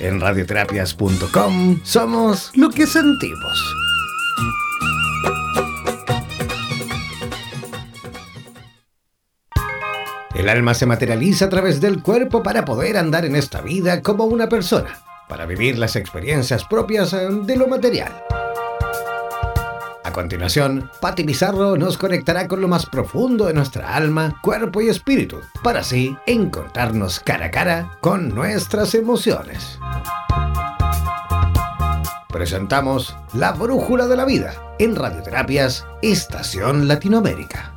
En radioterapias.com somos lo que sentimos. El alma se materializa a través del cuerpo para poder andar en esta vida como una persona, para vivir las experiencias propias eh, de lo material. Continuación, Patti Pizarro nos conectará con lo más profundo de nuestra alma, cuerpo y espíritu, para así encontrarnos cara a cara con nuestras emociones. Presentamos La Brújula de la Vida en Radioterapias Estación Latinoamérica.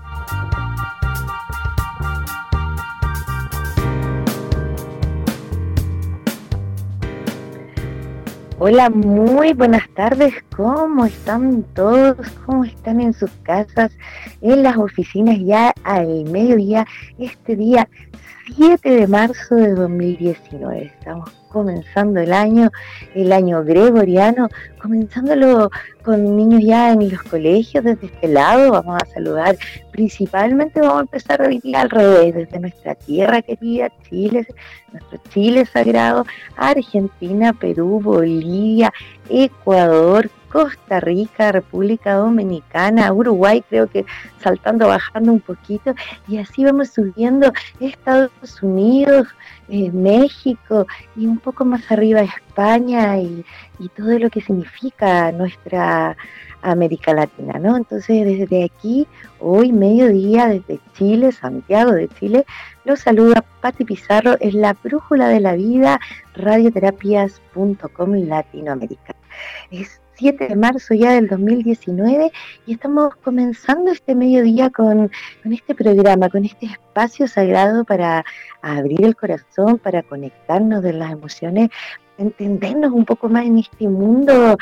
Hola, muy buenas tardes. ¿Cómo están todos? ¿Cómo están en sus casas? En las oficinas ya al mediodía, este día 7 de marzo de 2019. Estamos comenzando el año, el año gregoriano, comenzándolo con niños ya en los colegios desde este lado. Vamos a saludar, principalmente vamos a empezar a vivir al revés, desde nuestra tierra querida, Chile, nuestro Chile sagrado, Argentina, Perú, Bolivia, Ecuador, Costa Rica, República Dominicana, Uruguay, creo que saltando, bajando un poquito, y así vamos subiendo Estados Unidos, eh, México y un poco más arriba España y, todo lo que significa nuestra América Latina, ¿no? Entonces desde aquí, hoy mediodía, desde Chile, Santiago de Chile, los saluda Pati Pizarro, es la brújula de la vida, radioterapias.com Latinoamérica. Es 7 de marzo ya del 2019 y estamos comenzando este mediodía con, con este programa, con este espacio sagrado para abrir el corazón, para conectarnos de las emociones, entendernos un poco más en este mundo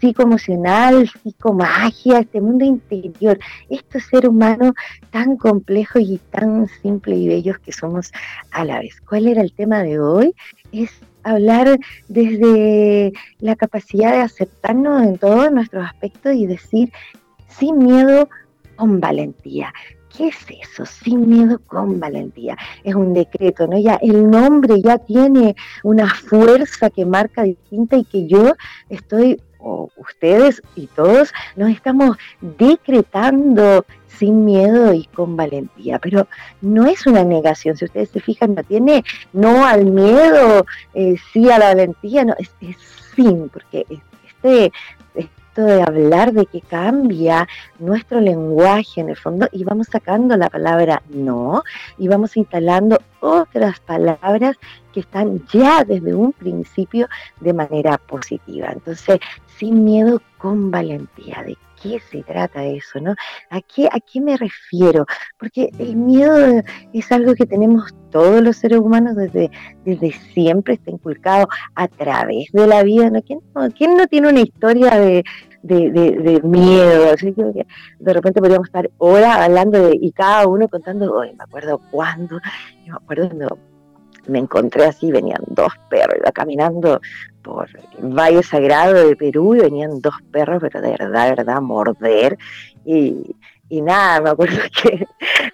psicoemocional, psicomagia, este mundo interior, este ser humano tan complejo y tan simple y bello que somos a la vez. ¿Cuál era el tema de hoy? Es hablar desde la capacidad de aceptarnos en todos nuestros aspectos y decir sin miedo, con valentía. ¿Qué es eso? Sin miedo con valentía. Es un decreto, ¿no? Ya el nombre ya tiene una fuerza que marca distinta y que yo estoy, o ustedes y todos, nos estamos decretando sin miedo y con valentía. Pero no es una negación, si ustedes se fijan, no tiene no al miedo, eh, sí a la valentía, no, es, es sin, porque este de hablar de que cambia nuestro lenguaje en el fondo y vamos sacando la palabra no y vamos instalando otras palabras que están ya desde un principio de manera positiva. Entonces, sin miedo, con valentía, de qué se trata eso, ¿no? ¿A qué, ¿A qué me refiero? Porque el miedo es algo que tenemos todos los seres humanos desde, desde siempre, está inculcado a través de la vida, ¿no? ¿Quién no, tiene una historia de, de, miedo. De repente podríamos estar horas hablando de, y cada uno contando, hoy me acuerdo cuándo, me acuerdo cuando me encontré así, venían dos perros, iba caminando por el Valle Sagrado de Perú y venían dos perros, pero de verdad, verdad, morder. Y, y nada, me acuerdo que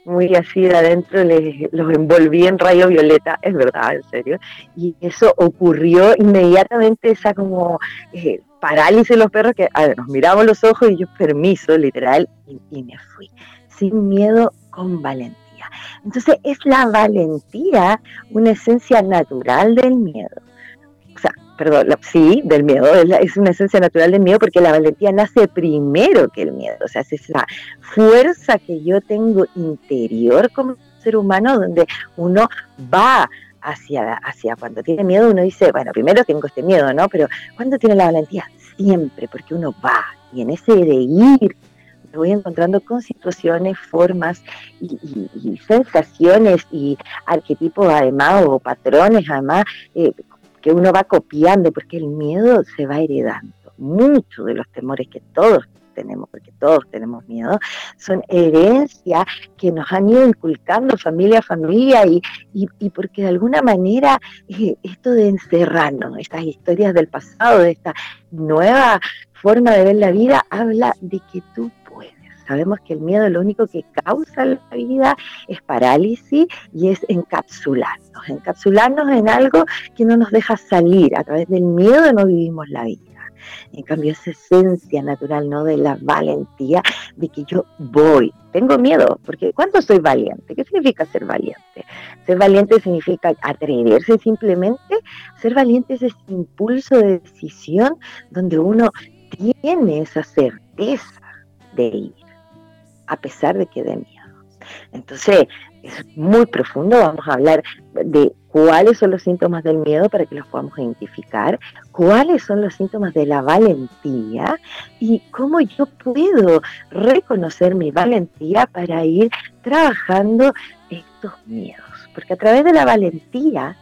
muy así de adentro les, los envolví en rayo violeta, es verdad, en serio. Y eso ocurrió inmediatamente, esa como eh, parálisis de los perros, que nos miramos los ojos y yo permiso, literal, y me fui. Sin miedo, con valentía. Entonces es la valentía una esencia natural del miedo. O sea, perdón, sí, del miedo, es, una esencia natural del miedo porque la valentía nace primero que el miedo. O sea, es esa fuerza que yo tengo interior como ser humano donde uno va hacia, hacia cuando tiene miedo, uno dice, bueno, primero tengo este miedo, ¿no? Pero cuando tiene la valentía, siempre, porque uno va y en ese de ir voy encontrando con situaciones, formas y, sensaciones y arquetipos además o patrones además eh, que uno va copiando porque el miedo se va heredando. Muchos de los temores que todos tenemos, porque todos tenemos miedo, son herencias que nos han ido inculcando familia a familia y, y, porque de alguna manera eh, esto de encerrarnos, estas historias del pasado, de esta nueva forma de ver la vida, habla de que tú sabemos que el miedo lo único que causa la vida es parálisis y es encapsularnos, encapsularnos en algo que no nos deja salir. A través del miedo no vivimos la vida. En cambio, esa esencia natural, ¿no? De la valentía, de que yo voy. Tengo miedo, porque ¿cuánto soy valiente? ¿Qué significa ser valiente? Ser valiente significa atreverse simplemente. Ser valiente es ese impulso de decisión donde uno tiene esa certeza de ir, a pesar de que dé miedo. Entonces, es muy profundo, vamos a hablar de cuáles son los síntomas del miedo para que los podamos identificar, cuáles son los síntomas de la valentía y cómo yo puedo reconocer mi valentía para ir trabajando estos miedos. Porque a través de la valentía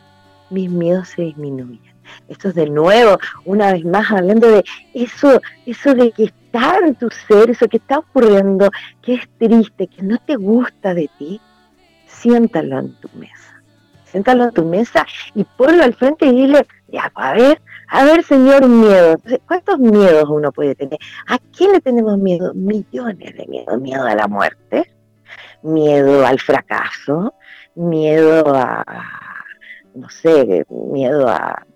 mis miedos se disminuyen. Esto es de nuevo, una vez más, hablando de eso, eso de que está en tu ser, eso que está ocurriendo, que es triste, que no te gusta de ti, siéntalo en tu mesa. Siéntalo en tu mesa y ponlo al frente y dile, ya, a ver, a ver, señor, miedo. ¿Cuántos miedos uno puede tener? ¿A quién le tenemos miedo? Millones de miedos. Miedo a la muerte, miedo al fracaso, miedo a, no sé, miedo a,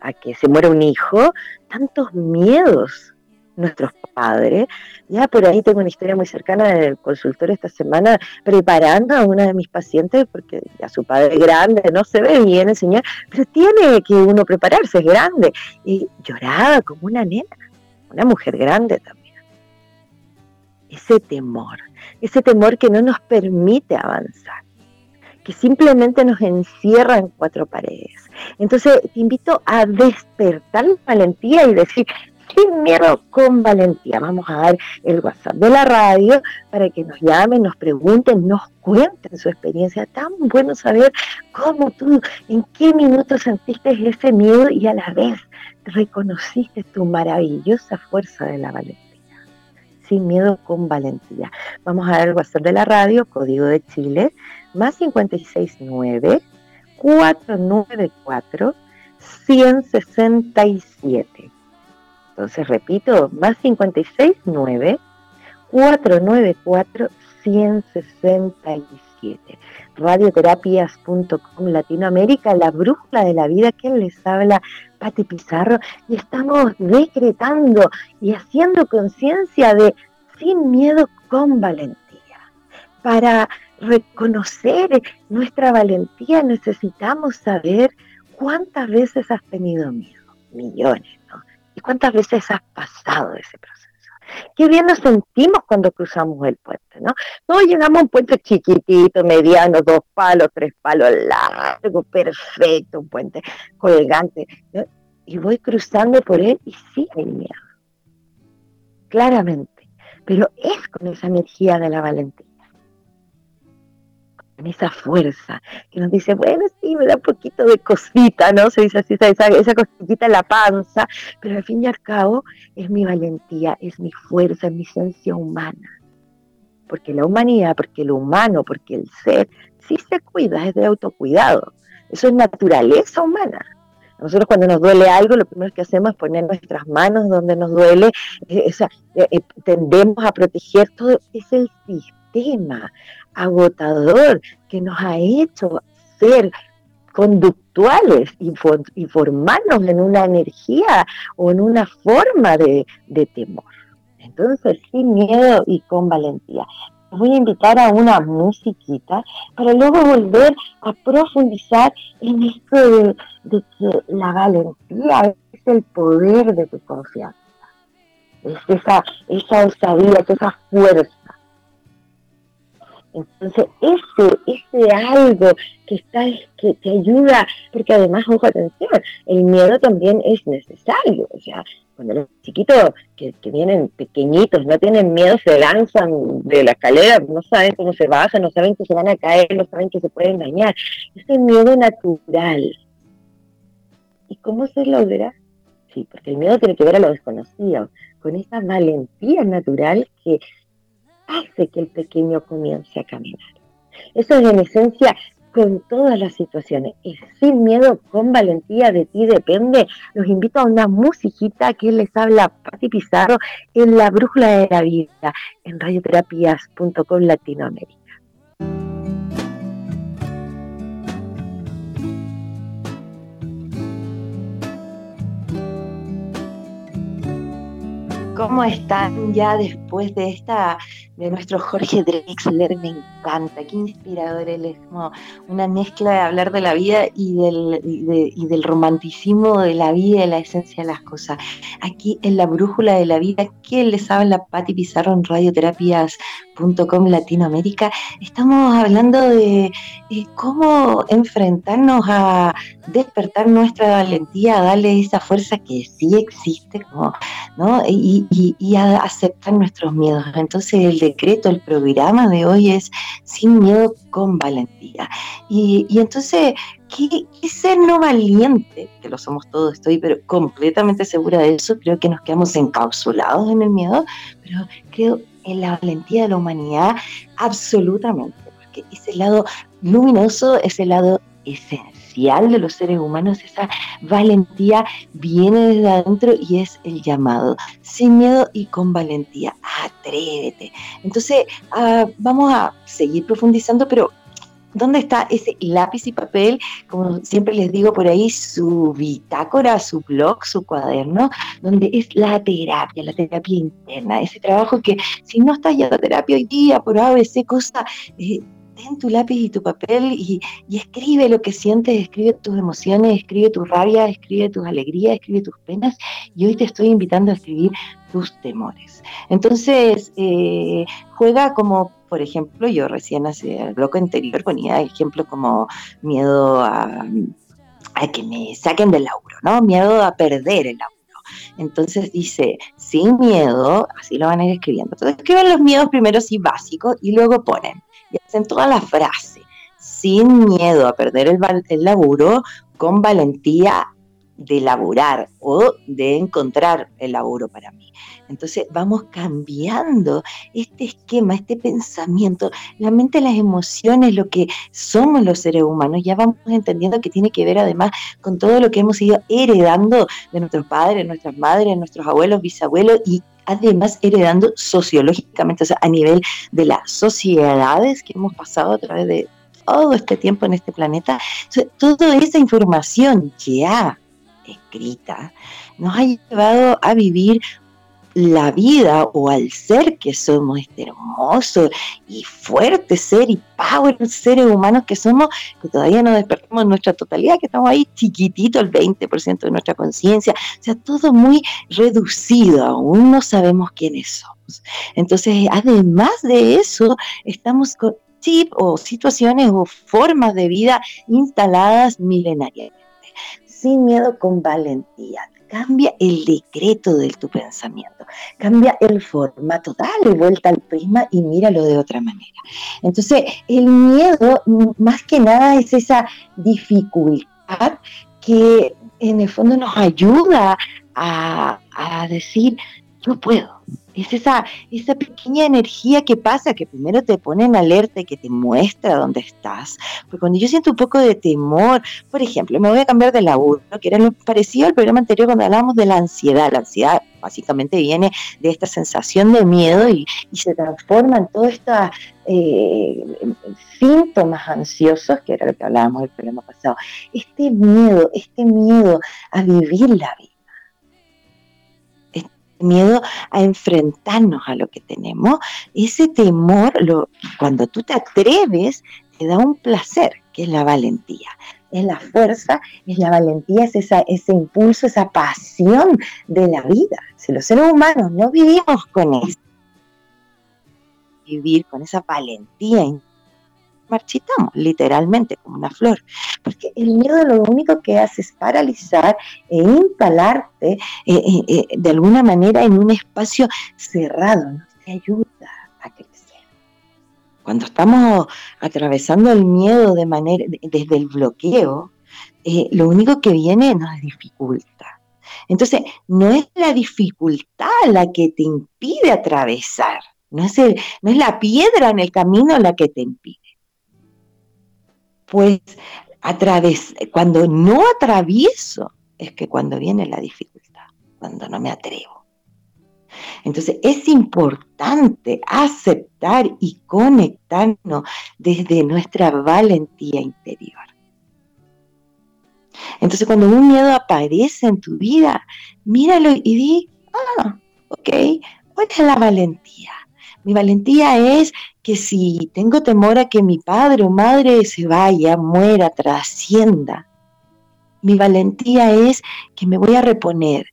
a que se muera un hijo. Tantos miedos nuestros padres. Ya por ahí tengo una historia muy cercana del consultor esta semana preparando a una de mis pacientes porque ya su padre es grande, no se ve bien el señor, pero tiene que uno prepararse, es grande. Y lloraba como una nena, una mujer grande también. Ese temor, ese temor que no nos permite avanzar que simplemente nos encierra en cuatro paredes. Entonces te invito a despertar valentía y decir, sin miedo, con valentía. Vamos a dar el WhatsApp de la radio para que nos llamen, nos pregunten, nos cuenten su experiencia. Tan bueno saber cómo tú, en qué minuto sentiste ese miedo y a la vez reconociste tu maravillosa fuerza de la valentía. Sin miedo, con valentía. Vamos a dar el WhatsApp de la radio, código de Chile, más 569 494 167 entonces, repito, más 569 494 167. Radioterapias.com Latinoamérica, la brújula de la vida, quien les habla, Pati Pizarro, y estamos decretando y haciendo conciencia de sin miedo con valentía. Para reconocer nuestra valentía necesitamos saber cuántas veces has tenido miedo, millones ¿Y cuántas veces has pasado ese proceso? Qué bien nos sentimos cuando cruzamos el puente, ¿no? No llegamos a un puente chiquitito, mediano, dos palos, tres palos, largo, perfecto, un puente colgante. Y voy cruzando por él y sí hay miedo. Claramente. Pero es con esa energía de la valentía en esa fuerza que nos dice, bueno, sí, me da un poquito de cosita, ¿no? Se dice así, esa, esa cosita en la panza, pero al fin y al cabo es mi valentía, es mi fuerza, es mi esencia humana. Porque la humanidad, porque lo humano, porque el ser, sí se cuida, es de autocuidado. Eso es naturaleza humana. Nosotros cuando nos duele algo, lo primero que hacemos es poner nuestras manos donde nos duele, eh, eh, tendemos a proteger todo, es el agotador que nos ha hecho ser conductuales y, formarnos en una energía o en una forma de, temor. Entonces, sin miedo y con valentía. voy a invitar a una musiquita para luego volver a profundizar en esto de, que la valentía es el poder de tu confianza. Es esa, esa osadía, esa fuerza entonces, ese, ese algo que está, que te ayuda, porque además, ojo, atención, el miedo también es necesario. O sea, cuando los chiquitos que, vienen pequeñitos no tienen miedo, se lanzan de la escalera, no saben cómo se bajan, no saben que se van a caer, no saben que se pueden dañar. Ese miedo natural. ¿Y cómo se logra? Sí, porque el miedo tiene que ver a lo desconocido, con esa valentía natural hace que el pequeño comience a caminar. Eso es en esencia con todas las situaciones. Y sin miedo, con valentía, de ti depende. Los invito a una musiquita que les habla Pati Pizarro en La Brújula de la Vida, en radioterapias.com Latinoamérica. ¿Cómo están ya después de esta, de nuestro Jorge Drexler? Me encanta, qué inspirador él es, como una mezcla de hablar de la vida y del, y, del romanticismo de la vida y la esencia de las cosas. Aquí en la brújula de la vida, que les habla Patti Pizarro en radioterapias.com Latinoamérica, estamos hablando de cómo enfrentarnos a despertar nuestra valentía, a darle esa fuerza que sí existe, ¿no? Y, y, a aceptar nuestros miedos. Entonces el decreto, el programa de hoy es sin miedo con valentía. Y, entonces, ¿qué, ¿qué, ser no valiente? Que lo somos todos, estoy pero completamente segura de eso. Creo que nos quedamos encapsulados en el miedo, pero creo en la valentía de la humanidad absolutamente, porque ese lado luminoso, ese lado esencial de los seres humanos, esa valentía viene desde adentro y es el llamado, sin miedo y con valentía, atrévete. Entonces, ah, vamos a seguir profundizando, pero ¿Dónde está ese lápiz y papel? Como siempre les digo por ahí, su bitácora, su blog, su cuaderno, donde es la terapia, la terapia interna, ese trabajo que si no estás ya a terapia hoy día por ABC, cosa, eh, ten tu lápiz y tu papel y, escribe lo que sientes, escribe tus emociones, escribe tu rabia, escribe tus alegrías, escribe tus penas. Y hoy te estoy invitando a escribir tus temores. Entonces, eh, juega como, por ejemplo, yo recién hace el bloque anterior ponía ejemplos como miedo a, a que me saquen del lauro, ¿no? Miedo a perder el lauro. Entonces dice, sin miedo, así lo van a ir escribiendo. Entonces escriben los miedos primero sí básicos y luego ponen y hacen toda la frase, sin miedo a perder el, el laburo, con valentía de laburar o de encontrar el laburo para mí. Entonces vamos cambiando este esquema, este pensamiento, la mente, las emociones, lo que somos los seres humanos, ya vamos entendiendo que tiene que ver además con todo lo que hemos ido heredando de nuestros padres, nuestras madres, nuestros abuelos, bisabuelos y además heredando sociológicamente, o sea, a nivel de las sociedades que hemos pasado a través de todo este tiempo en este planeta. toda esa información ya escrita nos ha llevado a vivir la vida o al ser que somos, este hermoso y fuerte ser y power seres humanos que somos, que todavía no despertamos en nuestra totalidad, que estamos ahí chiquitito, el 20% de nuestra conciencia, o sea, todo muy reducido, aún no sabemos quiénes somos. Entonces, además de eso, estamos con chip o situaciones o formas de vida instaladas milenariamente, sin miedo, con valentía. Cambia el decreto de tu pensamiento, cambia el formato, dale vuelta al prisma y míralo de otra manera. Entonces, el miedo más que nada es esa dificultad que en el fondo nos ayuda a, a decir, yo puedo, es esa, esa pequeña energía que pasa, que primero te pone en alerta y que te muestra dónde estás. Porque cuando yo siento un poco de temor, por ejemplo, me voy a cambiar de laburo, que era lo parecido al programa anterior cuando hablábamos de la ansiedad. La ansiedad básicamente viene de esta sensación de miedo y, se transforma en todos estos eh, síntomas ansiosos, que era lo que hablábamos el programa pasado. Este miedo, este miedo a vivir la vida miedo a enfrentarnos a lo que tenemos, ese temor, lo, cuando tú te atreves, te da un placer, que es la valentía. Es la fuerza, es la valentía, es esa, ese impulso, esa pasión de la vida. Si los seres humanos no vivimos con eso, vivir con esa valentía marchitamos, literalmente, como una flor. Porque el miedo lo único que hace es paralizar e instalarte eh, eh, eh, de alguna manera en un espacio cerrado, no te ayuda a crecer. Cuando estamos atravesando el miedo de manera, desde el bloqueo, lo único que viene nos dificulta. Entonces, no es la dificultad la que te impide atravesar, no es, no es la piedra en el camino la que te impide pues cuando no atravieso, es que cuando viene la dificultad, cuando no me atrevo. Entonces es importante aceptar y conectarnos desde nuestra valentía interior. Entonces cuando un miedo aparece en tu vida, míralo y di, ah, ok, ¿cuál es la valentía? Mi valentía es que si tengo temor a que mi padre o madre se vaya, muera, trascienda, mi valentía es que me voy a reponer,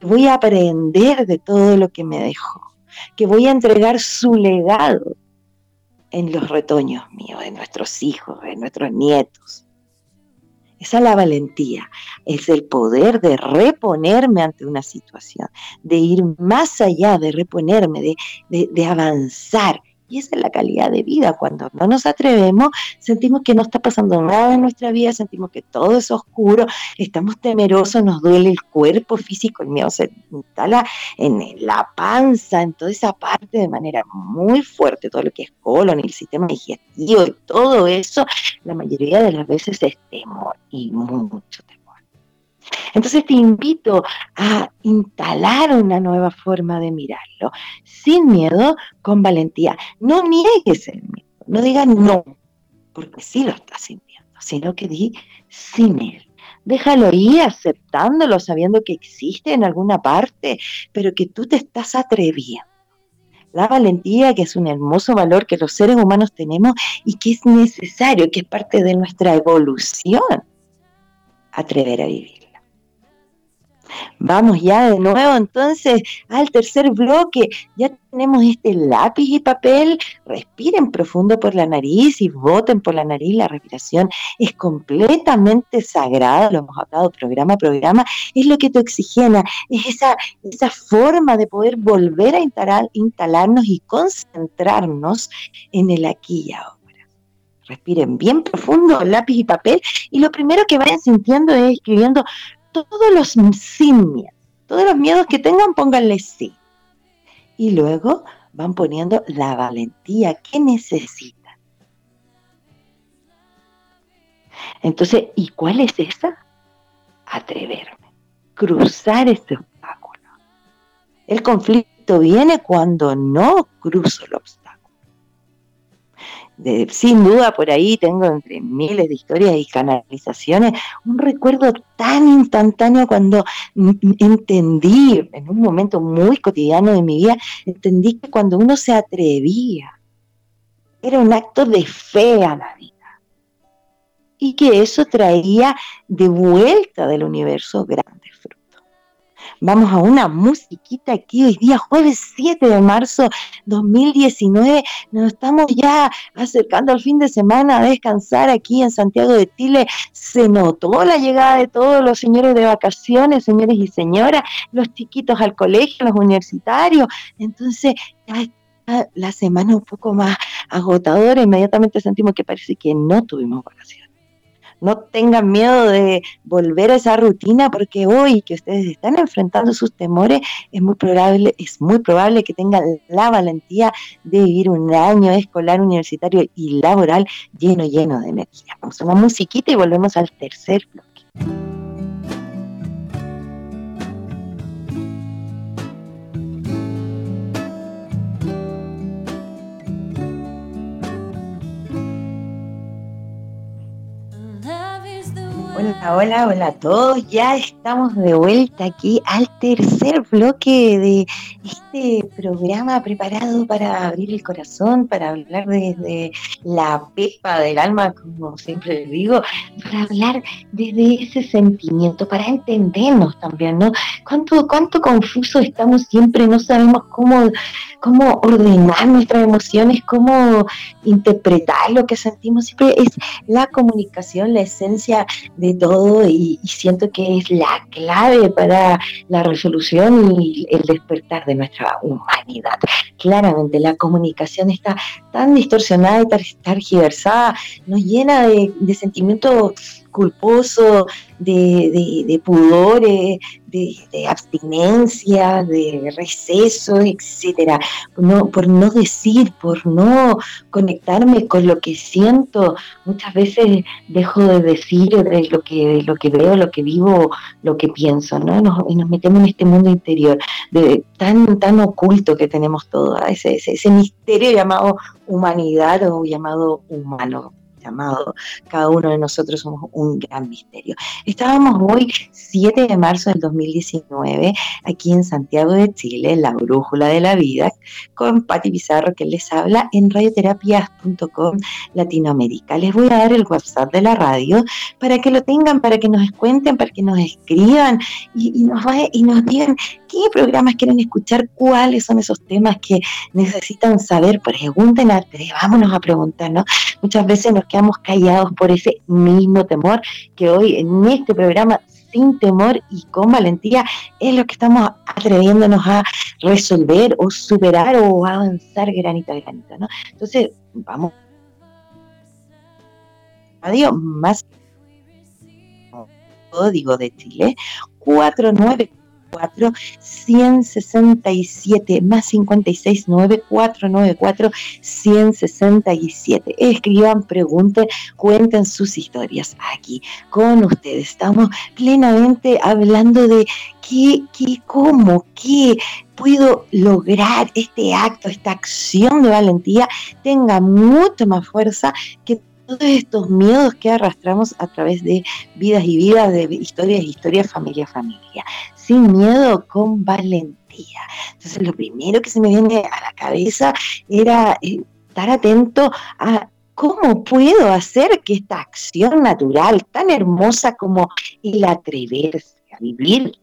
que voy a aprender de todo lo que me dejó, que voy a entregar su legado en los retoños míos, de nuestros hijos, de nuestros nietos. Esa es la valentía, es el poder de reponerme ante una situación, de ir más allá, de reponerme, de, de avanzar y esa es la calidad de vida. Cuando no nos atrevemos, sentimos que no está pasando nada en nuestra vida, sentimos que todo es oscuro, estamos temerosos, nos duele el cuerpo físico, el miedo se instala en la panza, en toda esa parte de manera muy fuerte, todo lo que es colon, el sistema digestivo y todo eso, la mayoría de las veces es temor y mucho temor. Entonces te invito a instalar una nueva forma de mirarlo, sin miedo, con valentía. No niegues el miedo, no digas no, porque sí lo estás sintiendo, sino que di sin él. Déjalo ir aceptándolo, sabiendo que existe en alguna parte, pero que tú te estás atreviendo. La valentía, que es un hermoso valor que los seres humanos tenemos y que es necesario, que es parte de nuestra evolución, atrever a vivir. Vamos ya de nuevo entonces al tercer bloque. Ya tenemos este lápiz y papel. Respiren profundo por la nariz y voten por la nariz. La respiración es completamente sagrada. Lo hemos hablado programa a programa. Es lo que te oxigena. Es esa, esa forma de poder volver a instalar, instalarnos y concentrarnos en el aquí y ahora respiren bien profundo, lápiz y papel, y lo primero que vayan sintiendo es escribiendo todos los sin miedo, todos los miedos que tengan, pónganle sí. Y luego van poniendo la valentía que necesitan. Entonces, ¿y cuál es esa? Atreverme, cruzar ese obstáculo. El conflicto viene cuando no cruzo el obstáculo sin duda por ahí tengo entre miles de historias y canalizaciones un recuerdo tan instantáneo cuando entendí en un momento muy cotidiano de mi vida, entendí que cuando uno se atrevía, era un acto de fe a la vida. Y que eso traía de vuelta del universo frutos. Vamos a una musiquita aquí hoy día, jueves 7 de marzo 2019. Nos estamos ya acercando al fin de semana a descansar aquí en Santiago de Chile. Se notó la llegada de todos los señores de vacaciones, señores y señoras, los chiquitos al colegio, los universitarios. Entonces, ya está la semana un poco más agotadora. Inmediatamente sentimos que parece que no tuvimos vacaciones no tengan miedo de volver a esa rutina porque hoy que ustedes están enfrentando sus temores es muy probable, es muy probable que tengan la valentía de vivir un año escolar, universitario y laboral lleno, lleno de energía. Vamos a una musiquita y volvemos al tercer bloque. Hola, hola, a todos. Ya estamos de vuelta aquí al tercer bloque de este programa preparado para abrir el corazón, para hablar desde la pepa del alma, como siempre les digo, para hablar desde ese sentimiento, para entendernos también, ¿no? Cuánto, cuánto confuso estamos siempre, no sabemos cómo, cómo ordenar nuestras emociones, cómo interpretar lo que sentimos. Siempre es la comunicación, la esencia de todo y, siento que es la clave para la resolución y el despertar de nuestra humanidad. Claramente la comunicación está tan distorsionada y tan tergiversada, nos llena de sentimientos culposo de, pudores, de, abstinencia, de receso, etcétera, por no decir, por no conectarme con lo que siento, muchas veces dejo de decir de lo que, lo que veo, lo que vivo, lo que pienso, ¿no? y nos metemos en este mundo interior tan, tan oculto que tenemos todo, ese, ese misterio llamado humanidad o llamado humano llamado, cada uno de nosotros somos un gran misterio. Estábamos hoy, 7 de marzo del 2019, aquí en Santiago de Chile, en la Brújula de la Vida, con Patti Pizarro que les habla en radioterapias.com Latinoamérica. Les voy a dar el WhatsApp de la radio para que lo tengan, para que nos cuenten, para que nos escriban y, nos, y nos digan qué programas quieren escuchar, cuáles son esos temas que necesitan saber. Pregunten, vámonos a preguntar, ¿no? Muchas veces nos quedamos callados por ese mismo temor que hoy en este programa sin temor y con valentía es lo que estamos atreviéndonos a resolver o superar o avanzar granito a granito, ¿no? Entonces, vamos. Radio más código de Chile 49 167 más 56 9494 167. Escriban, pregunten, cuenten sus historias aquí con ustedes. Estamos plenamente hablando de qué, qué, cómo, qué puedo lograr este acto, esta acción de valentía tenga mucho más fuerza que todos estos miedos que arrastramos a través de vidas y vidas, de historias, historias, familia, familia sin miedo, con valentía. Entonces lo primero que se me viene a la cabeza era eh, estar atento a ¿Cómo puedo hacer que esta acción natural tan hermosa como el atreverse a vivir,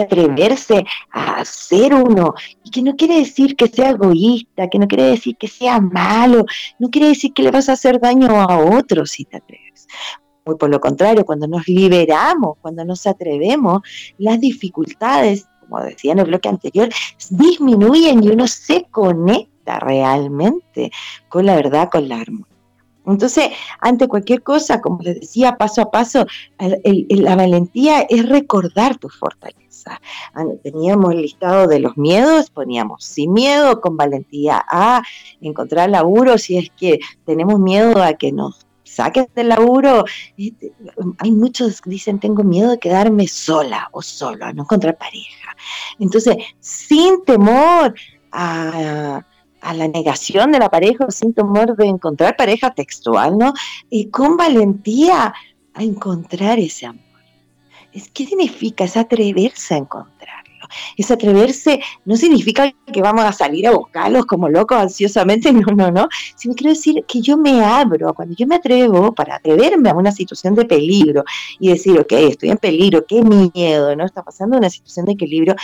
atreverse a ser uno, y que no quiere decir que sea egoísta, que no quiere decir que sea malo, no quiere decir que le vas a hacer daño a otros si te atreves. Muy por lo contrario, cuando nos liberamos, cuando nos atrevemos, las dificultades, como decía en el bloque anterior, disminuyen y uno se conecta realmente con la verdad, con la armonía. Entonces, ante cualquier cosa, como les decía, paso a paso, la valentía es recordar tu fortaleza. Ah, teníamos el listado de los miedos, poníamos sin miedo, con valentía a encontrar laburo, si es que tenemos miedo a que nos saques del laburo. Hay muchos que dicen, tengo miedo de quedarme sola o solo, a no encontrar pareja. Entonces, sin temor a, la negación de la pareja, sin temor de encontrar pareja textual, ¿no? Y con valentía a encontrar ese amor. ¿Qué significa? Es atreverse a encontrar es atreverse, no significa que vamos a salir a buscarlos como locos ansiosamente, no, no, no, sino quiero decir que yo me abro, cuando yo me atrevo para atreverme a una situación de peligro y decir, ok, estoy en peligro, qué miedo, ¿no? Está pasando una situación de equilibrio,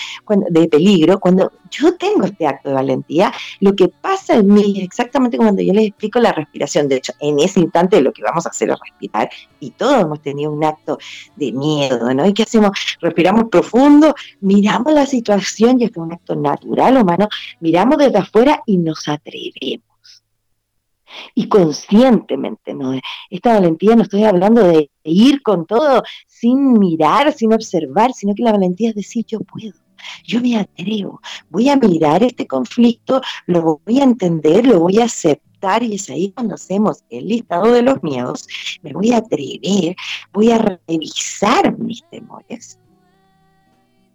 de peligro, cuando yo tengo este acto de valentía, lo que pasa en mí es exactamente cuando yo les explico la respiración, de hecho, en ese instante lo que vamos a hacer es respirar y todos hemos tenido un acto de miedo, ¿no? ¿Y qué hacemos? Respiramos profundo, miramos la situación, y es un acto natural humano, miramos desde afuera y nos atrevemos. Y conscientemente, ¿no? Esta valentía no estoy hablando de ir con todo sin mirar, sin observar, sino que la valentía es decir, yo puedo. Yo me atrevo, voy a mirar este conflicto, lo voy a entender, lo voy a aceptar y es ahí cuando hacemos el listado de los miedos, me voy a atrever, voy a revisar mis temores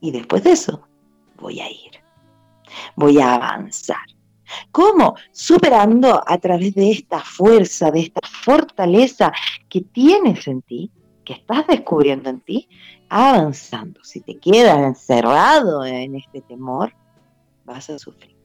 y después de eso, voy a ir. Voy a avanzar. ¿Cómo? Superando a través de esta fuerza, de esta fortaleza que tienes en ti, que estás descubriendo en ti, avanzando. Si te quedas encerrado en este temor, vas a sufrir.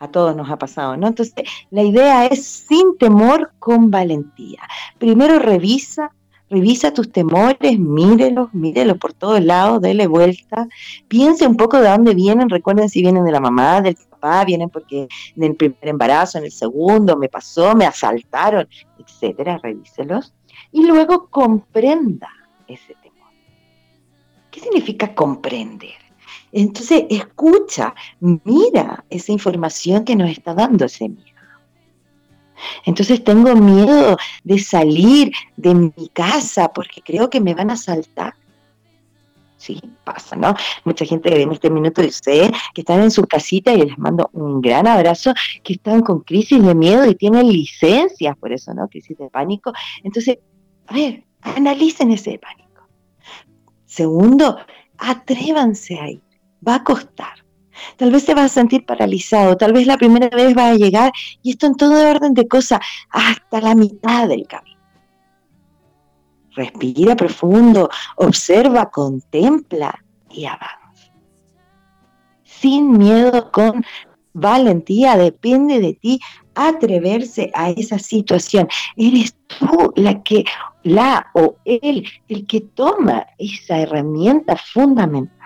A todos nos ha pasado, ¿no? Entonces, la idea es sin temor, con valentía. Primero revisa Revisa tus temores, mírelos, mírelos por todos lados, dele vuelta. Piense un poco de dónde vienen. Recuerden si vienen de la mamá, del papá, vienen porque en el primer embarazo, en el segundo, me pasó, me asaltaron, etcétera. Revíselos. Y luego comprenda ese temor. ¿Qué significa comprender? Entonces, escucha, mira esa información que nos está dando ese miedo. Entonces tengo miedo de salir de mi casa porque creo que me van a saltar. Sí, pasa, ¿no? Mucha gente en este minuto dice que están en su casita y les mando un gran abrazo, que están con crisis de miedo y tienen licencias por eso, ¿no? Crisis de pánico. Entonces, a ver, analicen ese pánico. Segundo, atrévanse ahí. Va a costar. Tal vez se va a sentir paralizado, tal vez la primera vez va a llegar y esto en todo orden de cosas hasta la mitad del camino. Respira profundo, observa, contempla y avanza. Sin miedo, con valentía, depende de ti atreverse a esa situación. Eres tú la que, la o él, el que toma esa herramienta fundamental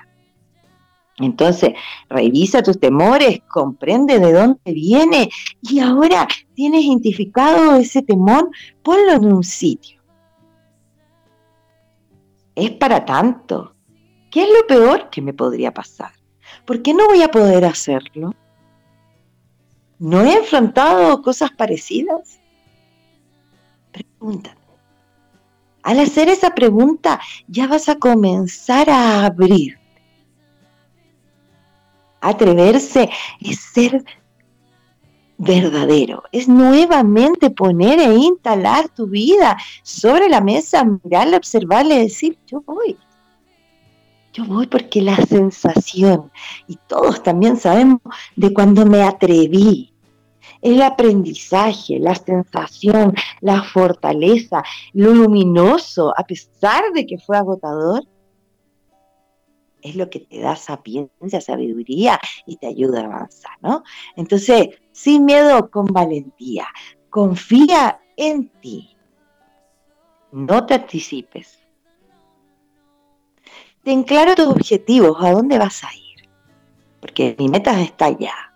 entonces, revisa tus temores, comprende de dónde viene y ahora tienes identificado ese temor, ponlo en un sitio. Es para tanto. ¿Qué es lo peor que me podría pasar? ¿Por qué no voy a poder hacerlo? ¿No he enfrentado cosas parecidas? Pregúntate. Al hacer esa pregunta ya vas a comenzar a abrir Atreverse es ser verdadero, es nuevamente poner e instalar tu vida sobre la mesa, mirarla, observarla y decir, yo voy. Yo voy porque la sensación, y todos también sabemos de cuando me atreví, el aprendizaje, la sensación, la fortaleza, lo luminoso, a pesar de que fue agotador, es lo que te da sapiencia, sabiduría y te ayuda a avanzar, ¿no? Entonces, sin miedo, con valentía, confía en ti. No te anticipes. Ten claro tus objetivos, a dónde vas a ir. Porque mi meta está allá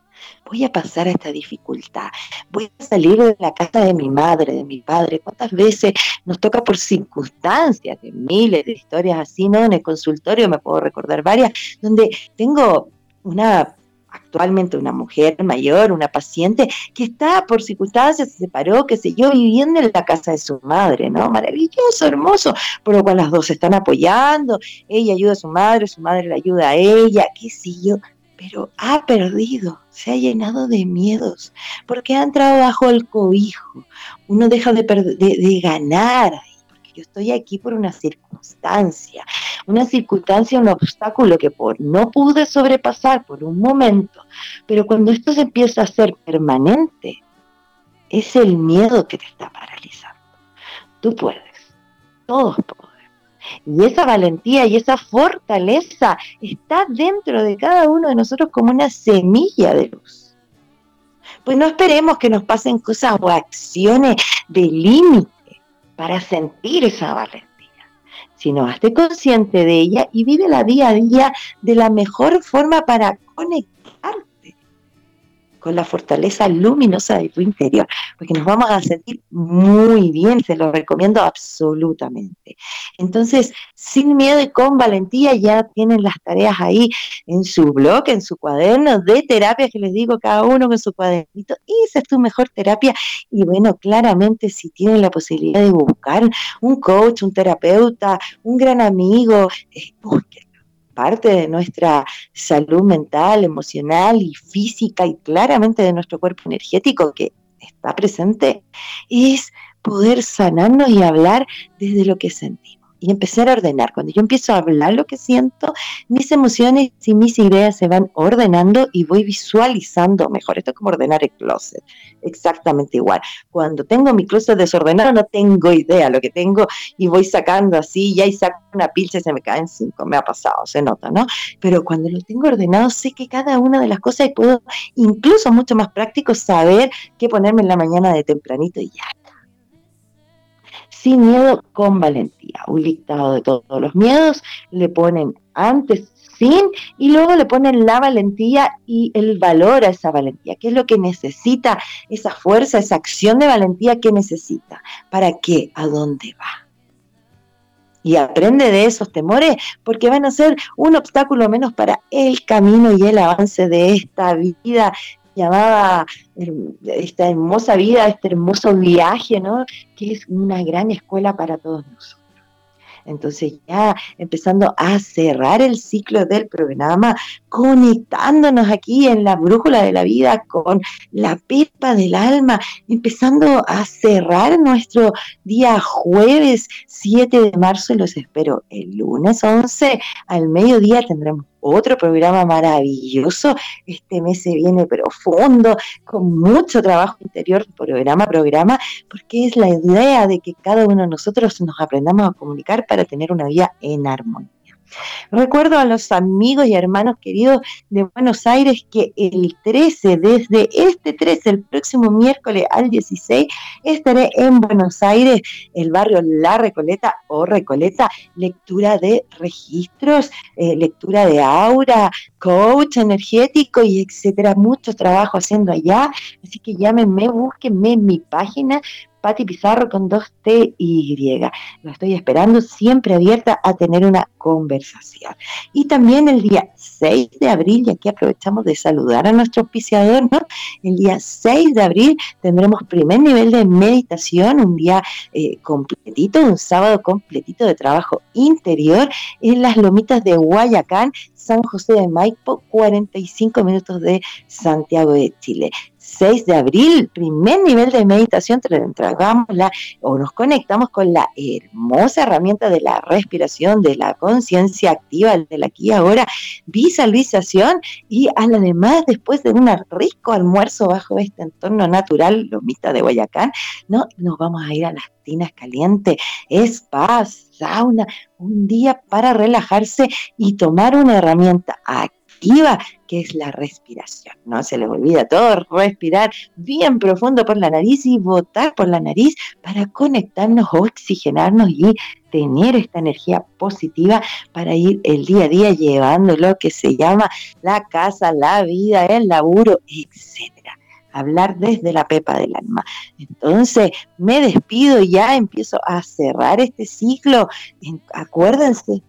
voy a pasar a esta dificultad, voy a salir de la casa de mi madre, de mi padre. ¿Cuántas veces nos toca por circunstancias, de miles de historias así, ¿no? En el consultorio me puedo recordar varias, donde tengo una actualmente una mujer mayor, una paciente, que está por circunstancias, se separó, qué sé yo, viviendo en la casa de su madre, ¿no? Maravilloso, hermoso, por lo cual las dos se están apoyando, ella ayuda a su madre, su madre la ayuda a ella, qué sé yo, pero ha perdido, se ha llenado de miedos, porque ha entrado bajo el cobijo. Uno deja de, ganar porque yo estoy aquí por una circunstancia, una circunstancia, un obstáculo que por no pude sobrepasar por un momento, pero cuando esto se empieza a ser permanente, es el miedo que te está paralizando. Tú puedes, todos podemos y esa valentía y esa fortaleza está dentro de cada uno de nosotros como una semilla de luz. Pues no esperemos que nos pasen cosas o acciones de límite para sentir esa valentía, sino hazte consciente de ella y vive la día a día de la mejor forma para conectar con la fortaleza luminosa de tu interior, porque nos vamos a sentir muy bien, se lo recomiendo absolutamente. Entonces, sin miedo y con valentía ya tienen las tareas ahí en su blog, en su cuaderno de terapia que les digo cada uno con su cuadernito, esa es tu mejor terapia. Y bueno, claramente si tienen la posibilidad de buscar un coach, un terapeuta, un gran amigo, eh, parte de nuestra salud mental, emocional y física y claramente de nuestro cuerpo energético que está presente, es poder sanarnos y hablar desde lo que sentimos y empezar a ordenar. Cuando yo empiezo a hablar lo que siento, mis emociones y mis ideas se van ordenando y voy visualizando mejor. Esto es como ordenar el closet, exactamente igual. Cuando tengo mi closet desordenado, no tengo idea lo que tengo y voy sacando así, y ahí saco una pilcha y se me caen cinco, me ha pasado, se nota, ¿no? Pero cuando lo tengo ordenado, sé que cada una de las cosas y puedo, incluso mucho más práctico, saber qué ponerme en la mañana de tempranito y ya sin miedo, con valentía. Un listado de todos los miedos, le ponen antes sin y luego le ponen la valentía y el valor a esa valentía. ¿Qué es lo que necesita esa fuerza, esa acción de valentía que necesita? ¿Para qué? ¿A dónde va? Y aprende de esos temores porque van a ser un obstáculo menos para el camino y el avance de esta vida llamaba esta hermosa vida, este hermoso viaje, ¿no? Que es una gran escuela para todos nosotros. Entonces ya empezando a cerrar el ciclo del programa, conectándonos aquí en la brújula de la vida con la pepa del alma, empezando a cerrar nuestro día jueves 7 de marzo. Los espero el lunes 11 al mediodía tendremos otro programa maravilloso. Este mes se viene profundo, con mucho trabajo interior, programa programa, porque es la idea de que cada uno de nosotros nos aprendamos a comunicar para tener una vida en armonía. Recuerdo a los amigos y hermanos queridos de Buenos Aires que el 13, desde este 13, el próximo miércoles al 16, estaré en Buenos Aires, el barrio La Recoleta o Recoleta, lectura de registros, eh, lectura de aura, coach energético y etcétera. Mucho trabajo haciendo allá, así que llámenme, búsquenme en mi página Pati Pizarro con dos T y. Lo estoy esperando, siempre abierta a tener una conversación. Y también el día 6 de abril, y aquí aprovechamos de saludar a nuestro auspiciador, ¿no? El día 6 de abril tendremos primer nivel de meditación, un día eh, completito, un sábado completito de trabajo interior en las lomitas de Guayacán, San José de Maipo, 45 minutos de Santiago de Chile. 6 de abril, primer nivel de meditación, la, o nos conectamos con la hermosa herramienta de la respiración, de la conciencia activa, de la aquí y ahora, visualización y además después de un rico almuerzo bajo este entorno natural, lomita de Guayacán, ¿no? nos vamos a ir a las tinas calientes, paz, sauna, un día para relajarse y tomar una herramienta que es la respiración. No se les olvida todo, respirar bien profundo por la nariz y botar por la nariz para conectarnos, oxigenarnos y tener esta energía positiva para ir el día a día llevando lo que se llama la casa, la vida, el laburo, etcétera hablar desde la pepa del alma. Entonces, me despido ya empiezo a cerrar este ciclo. Acuérdense,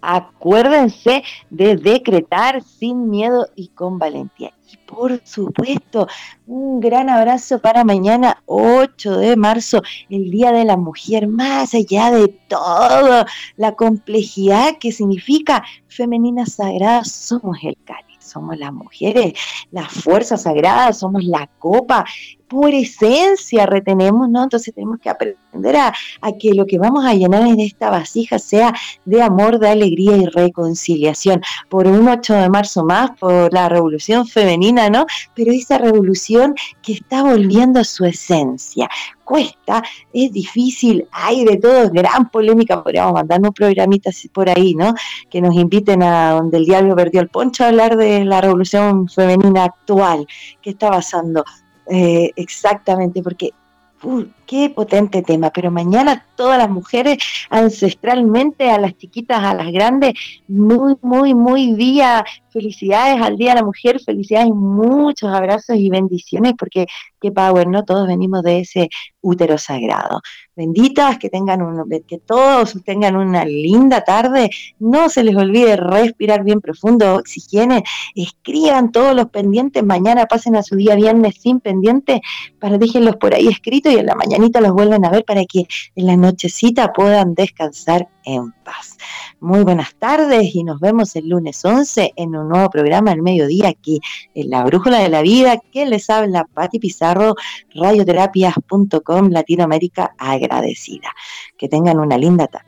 Acuérdense de decretar sin miedo y con valentía. Y por supuesto, un gran abrazo para mañana 8 de marzo, el Día de la Mujer, más allá de toda la complejidad que significa femenina sagrada, somos el cáliz somos las mujeres, la fuerza sagrada, somos la copa, por esencia retenemos, ¿no? Entonces tenemos que aprender a, que lo que vamos a llenar en esta vasija sea de amor, de alegría y reconciliación. Por un 8 de marzo más, por la revolución femenina, ¿no? Pero esa revolución que está volviendo a su esencia. Cuesta, es difícil, hay de todo, gran polémica, podríamos mandarnos programitas por ahí, ¿no? Que nos inviten a donde el diablo perdió el poncho a hablar de la revolución femenina actual, que está pasando eh, exactamente, porque qué potente tema, pero mañana todas las mujeres ancestralmente, a las chiquitas, a las grandes, muy, muy, muy día, felicidades al Día de la Mujer, felicidades, muchos abrazos y bendiciones, porque qué power, ¿no? Todos venimos de ese útero sagrado. Benditas, que tengan un, que todos tengan una linda tarde, no se les olvide respirar bien profundo, oxigenen, escriban todos los pendientes, mañana pasen a su día viernes sin pendientes, para déjenlos por ahí escritos y en la mañanita los vuelven a ver para que en la nochecita puedan descansar en paz. Muy buenas tardes y nos vemos el lunes 11 en un nuevo programa al mediodía aquí en La Brújula de la Vida que les habla Patti Pizarro, radioterapias.com Latinoamérica agradecida. Que tengan una linda tarde.